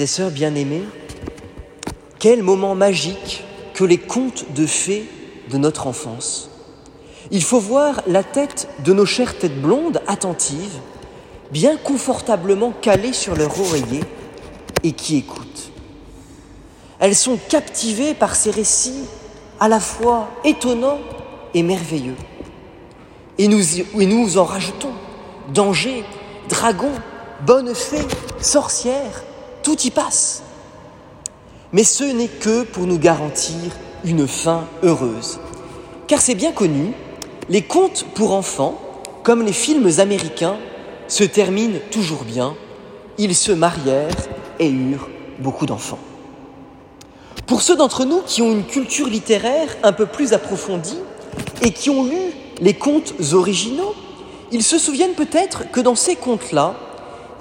Et sœurs bien-aimés, quel moment magique que les contes de fées de notre enfance. Il faut voir la tête de nos chères têtes blondes attentives, bien confortablement calées sur leur oreiller et qui écoutent. Elles sont captivées par ces récits à la fois étonnants et merveilleux. Et nous, en rajoutons danger, dragon, bonne fée, sorcière, tout y passe. Mais ce n'est que pour nous garantir une fin heureuse. Car c'est bien connu, les contes pour enfants, comme les films américains, se terminent toujours bien. Ils se marièrent et eurent beaucoup d'enfants. Pour ceux d'entre nous qui ont une culture littéraire un peu plus approfondie et qui ont lu les contes originaux, ils se souviennent peut-être que dans ces contes-là,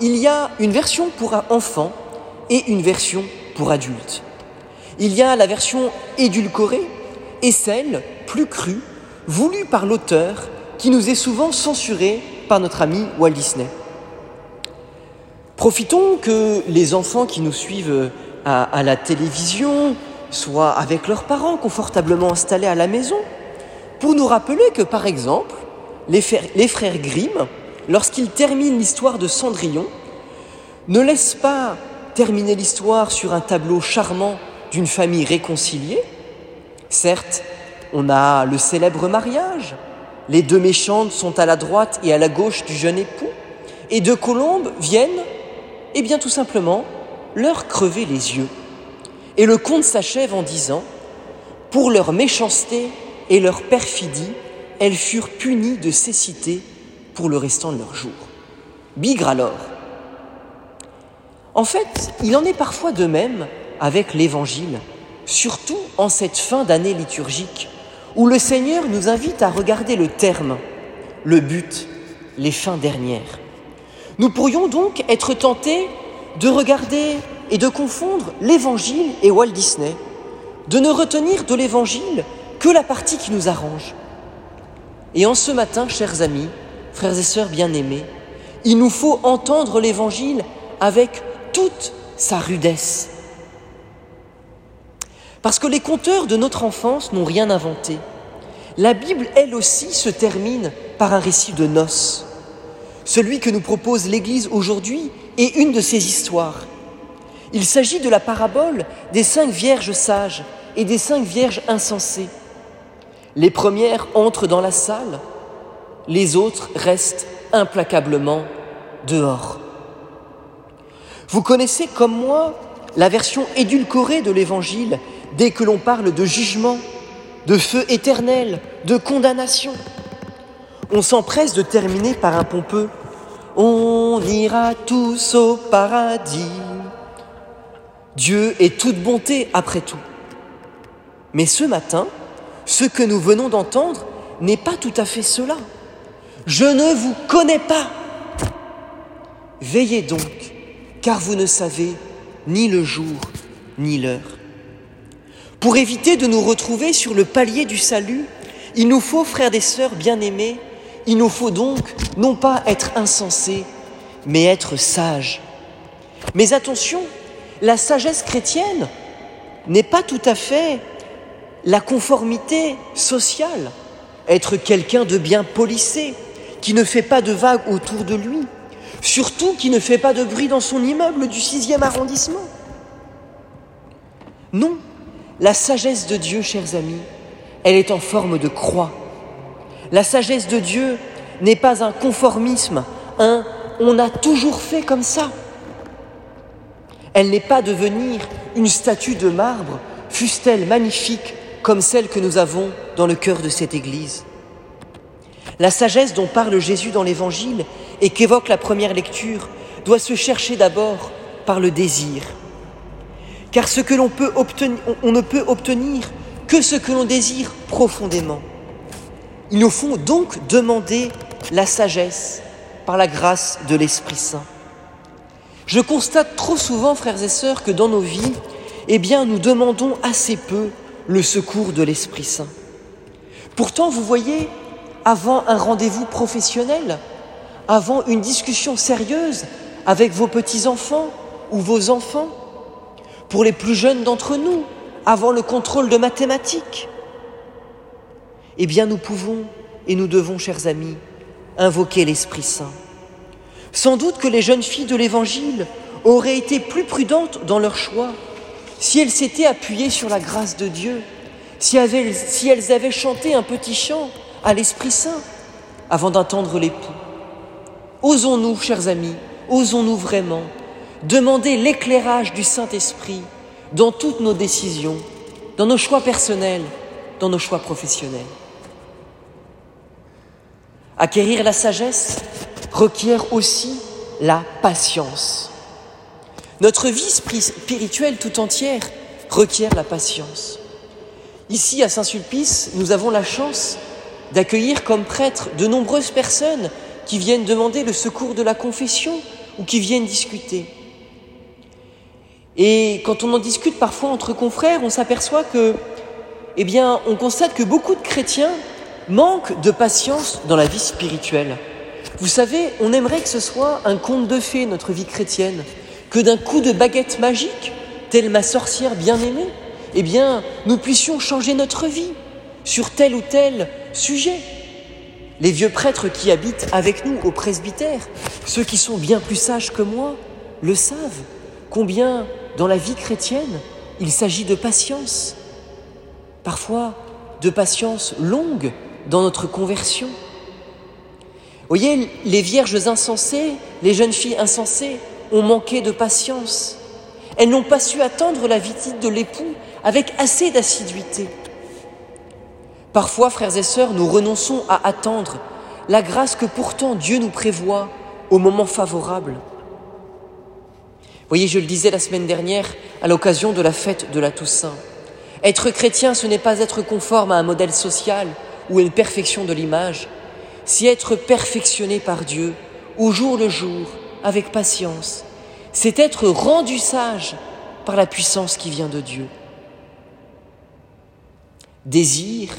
il y a une version pour enfants et une version pour adultes. Il y a la version édulcorée et celle plus crue, voulue par l'auteur, qui nous est souvent censurée par notre ami Walt Disney. Profitons que les enfants qui nous suivent à, à la télévision soient avec leurs parents confortablement installés à la maison pour nous rappeler que, par exemple, les frères, Grimm, lorsqu'ils terminent l'histoire de Cendrillon, ne laissent pas terminer l'histoire sur un tableau charmant d'une famille réconciliée. Certes, on a le célèbre mariage, les deux méchantes sont à la droite et à la gauche du jeune époux, et deux colombes viennent, et eh bien tout simplement, leur crever les yeux. Et le conte s'achève en disant, pour leur méchanceté et leur perfidie, elles furent punies de cécité pour le restant de leur jours. Bigre alors. En fait, il en est parfois de même avec l'Évangile, surtout en cette fin d'année liturgique, où le Seigneur nous invite à regarder le terme, le but, les fins dernières. Nous pourrions donc être tentés de regarder et de confondre l'Évangile et Walt Disney, de ne retenir de l'Évangile que la partie qui nous arrange, et en ce matin, chers amis, frères et sœurs bien-aimés, il nous faut entendre l'Évangile avec toute sa rudesse. Parce que les conteurs de notre enfance n'ont rien inventé. La Bible, elle aussi, se termine par un récit de noces. Celui que nous propose l'Église aujourd'hui est une de ces histoires. Il s'agit de la parabole des cinq vierges sages et des cinq vierges insensées. Les premières entrent dans la salle, les autres restent implacablement dehors. Vous connaissez comme moi la version édulcorée de l'Évangile dès que l'on parle de jugement, de feu éternel, de condamnation. On s'empresse de terminer par un pompeux On ira tous au paradis. Dieu est toute bonté après tout. Mais ce matin, ce que nous venons d'entendre n'est pas tout à fait cela. Je ne vous connais pas. Veillez donc, car vous ne savez ni le jour ni l'heure. Pour éviter de nous retrouver sur le palier du salut, il nous faut, frères et sœurs bien-aimés, il nous faut donc non pas être insensés, mais être sages. Mais attention, la sagesse chrétienne n'est pas tout à fait la conformité sociale, être quelqu'un de bien polissé, qui ne fait pas de vagues autour de lui, surtout qui ne fait pas de bruit dans son immeuble du sixième arrondissement. Non, la sagesse de Dieu, chers amis, elle est en forme de croix. La sagesse de Dieu n'est pas un conformisme, un on a toujours fait comme ça. Elle n'est pas devenir une statue de marbre, fût-elle magnifique comme celle que nous avons dans le cœur de cette Église. La sagesse dont parle Jésus dans l'Évangile et qu'évoque la première lecture doit se chercher d'abord par le désir. Car ce que l'on on ne peut obtenir que ce que l'on désire profondément. Il nous faut donc demander la sagesse par la grâce de l'Esprit Saint. Je constate trop souvent, frères et sœurs, que dans nos vies, eh bien, nous demandons assez peu le secours de l'Esprit Saint. Pourtant, vous voyez, avant un rendez-vous professionnel, avant une discussion sérieuse avec vos petits-enfants ou vos enfants, pour les plus jeunes d'entre nous, avant le contrôle de mathématiques. Eh bien, nous pouvons et nous devons, chers amis, invoquer l'Esprit Saint. Sans doute que les jeunes filles de l'Évangile auraient été plus prudentes dans leur choix si elles s'étaient appuyées sur la grâce de Dieu, si elles, avaient chanté un petit chant à l'Esprit Saint avant d'attendre l'époux. Osons-nous, chers amis, osons-nous vraiment demander l'éclairage du Saint-Esprit dans toutes nos décisions, dans nos choix personnels, dans nos choix professionnels. Acquérir la sagesse requiert aussi la patience. Notre vie spirituelle tout entière requiert la patience. Ici, à Saint-Sulpice, nous avons la chance d'accueillir comme prêtres de nombreuses personnes qui viennent demander le secours de la confession ou qui viennent discuter. Et quand on en discute parfois entre confrères, on s'aperçoit que, eh bien, on constate que beaucoup de chrétiens manquent de patience dans la vie spirituelle. Vous savez, on aimerait que ce soit un conte de fées, notre vie chrétienne, que d'un coup de baguette magique, telle ma sorcière bien-aimée, eh bien, nous puissions changer notre vie sur tel ou tel sujet. Les vieux prêtres qui habitent avec nous au presbytère, ceux qui sont bien plus sages que moi, le savent. Combien dans la vie chrétienne, il s'agit de patience, parfois de patience longue dans notre conversion. voyez, les vierges insensées, les jeunes filles insensées ont manqué de patience. Elles n'ont pas su attendre la visite de l'époux avec assez d'assiduité. Parfois, frères et sœurs, nous renonçons à attendre la grâce que pourtant Dieu nous prévoit au moment favorable voyez, je le disais la semaine dernière à l'occasion de la fête de la Toussaint. Être chrétien, ce n'est pas être conforme à un modèle social ou à une perfection de l'image, c'est être perfectionné par Dieu au jour le jour, avec patience. C'est être rendu sage par la puissance qui vient de Dieu. Désir,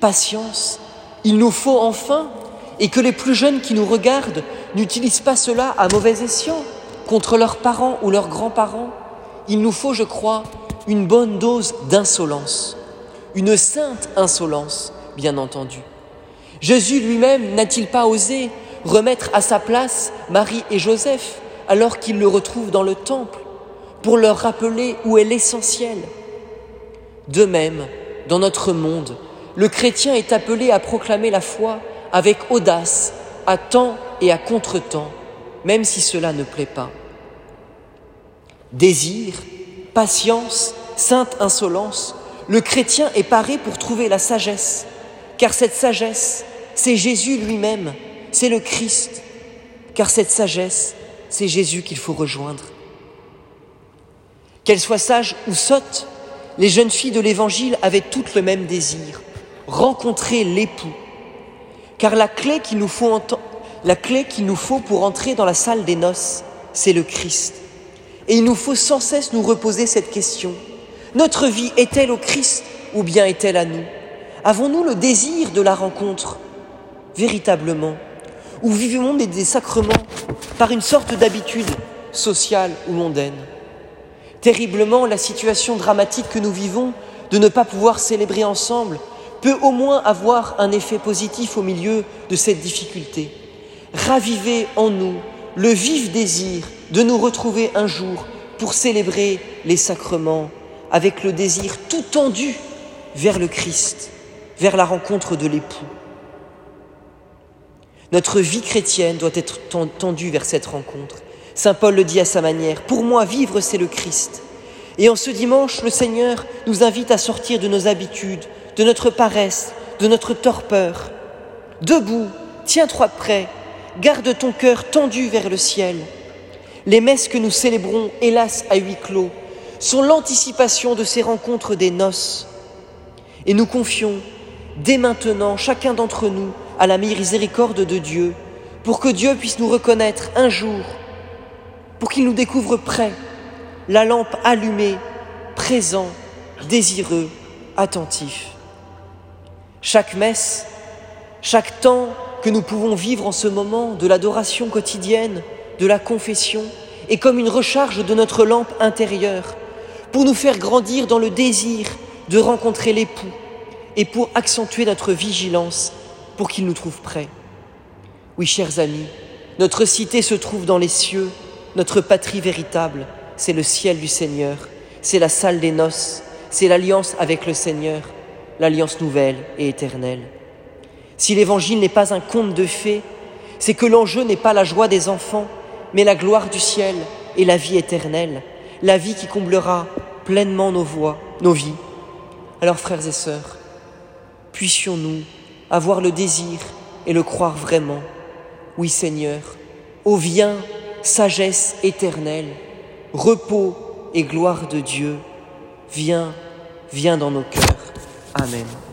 patience, il nous faut enfin, et que les plus jeunes qui nous regardent n'utilisent pas cela à mauvais escient, contre leurs parents ou leurs grands-parents, il nous faut, je crois, une bonne dose d'insolence, une sainte insolence, bien entendu. Jésus lui-même n'a-t-il pas osé remettre à sa place Marie et Joseph alors qu'il le retrouve dans le temple pour leur rappeler où est l'essentiel? De même, dans notre monde, le chrétien est appelé à proclamer la foi avec audace, à temps et à contre-temps, même si cela ne plaît pas. Désir, patience, sainte insolence, le chrétien est paré pour trouver la sagesse, car cette sagesse, c'est Jésus lui-même, c'est le Christ, car cette sagesse, c'est Jésus qu'il faut rejoindre. Qu'elles soient sages ou sottes, les jeunes filles de l'Évangile avaient toutes le même désir, rencontrer l'époux, car la clé qu'il nous faut, la clé qu'il nous faut pour entrer dans la salle des noces, c'est le Christ. Et il nous faut sans cesse nous reposer cette question. Notre vie est-elle au Christ ou bien est-elle à nous? Avons-nous le désir de la rencontre véritablement? Ou vivons des, des sacrements par une sorte d'habitude sociale ou mondaine? Terriblement, la situation dramatique que nous vivons de ne pas pouvoir célébrer ensemble peut au moins avoir un effet positif au milieu de cette difficulté. Raviver en nous le vif désir de nous retrouver un jour pour célébrer les sacrements avec le désir tout tendu vers le Christ, vers la rencontre de l'époux. Notre vie chrétienne doit être tendue vers cette rencontre. Saint Paul le dit à sa manière, pour moi vivre c'est le Christ. Et en ce dimanche, le Seigneur nous invite à sortir de nos habitudes, de notre paresse, de notre torpeur. Debout, tiens-toi prêt, garde ton cœur tendu vers le ciel. Les messes que nous célébrons, hélas, à huis clos, sont l'anticipation de ces rencontres des noces. Et nous confions dès maintenant, chacun d'entre nous, à la miséricorde de Dieu, pour que Dieu puisse nous reconnaître un jour, pour qu'il nous découvre prêts, la lampe allumée, présent, désireux, attentif. Chaque messe, chaque temps que nous pouvons vivre en ce moment de l'adoration quotidienne, de la confession, est comme une recharge de notre lampe intérieure pour nous faire grandir dans le désir de rencontrer l'époux et pour accentuer notre vigilance pour qu'il nous trouve prêts. Oui, chers amis, notre cité se trouve dans les cieux, notre patrie véritable, c'est le ciel du Seigneur, c'est la salle des noces, c'est l'alliance avec le Seigneur, l'alliance nouvelle et éternelle. Si l'évangile n'est pas un conte de fées, c'est que l'enjeu n'est pas la joie des enfants, mais la gloire du ciel et la vie éternelle, la vie qui comblera pleinement nos voies, nos vies. Alors frères et sœurs, puissions-nous avoir le désir et le croire vraiment. Oui Seigneur, ô viens, sagesse éternelle, repos et gloire de Dieu, viens, viens dans nos cœurs. 阿门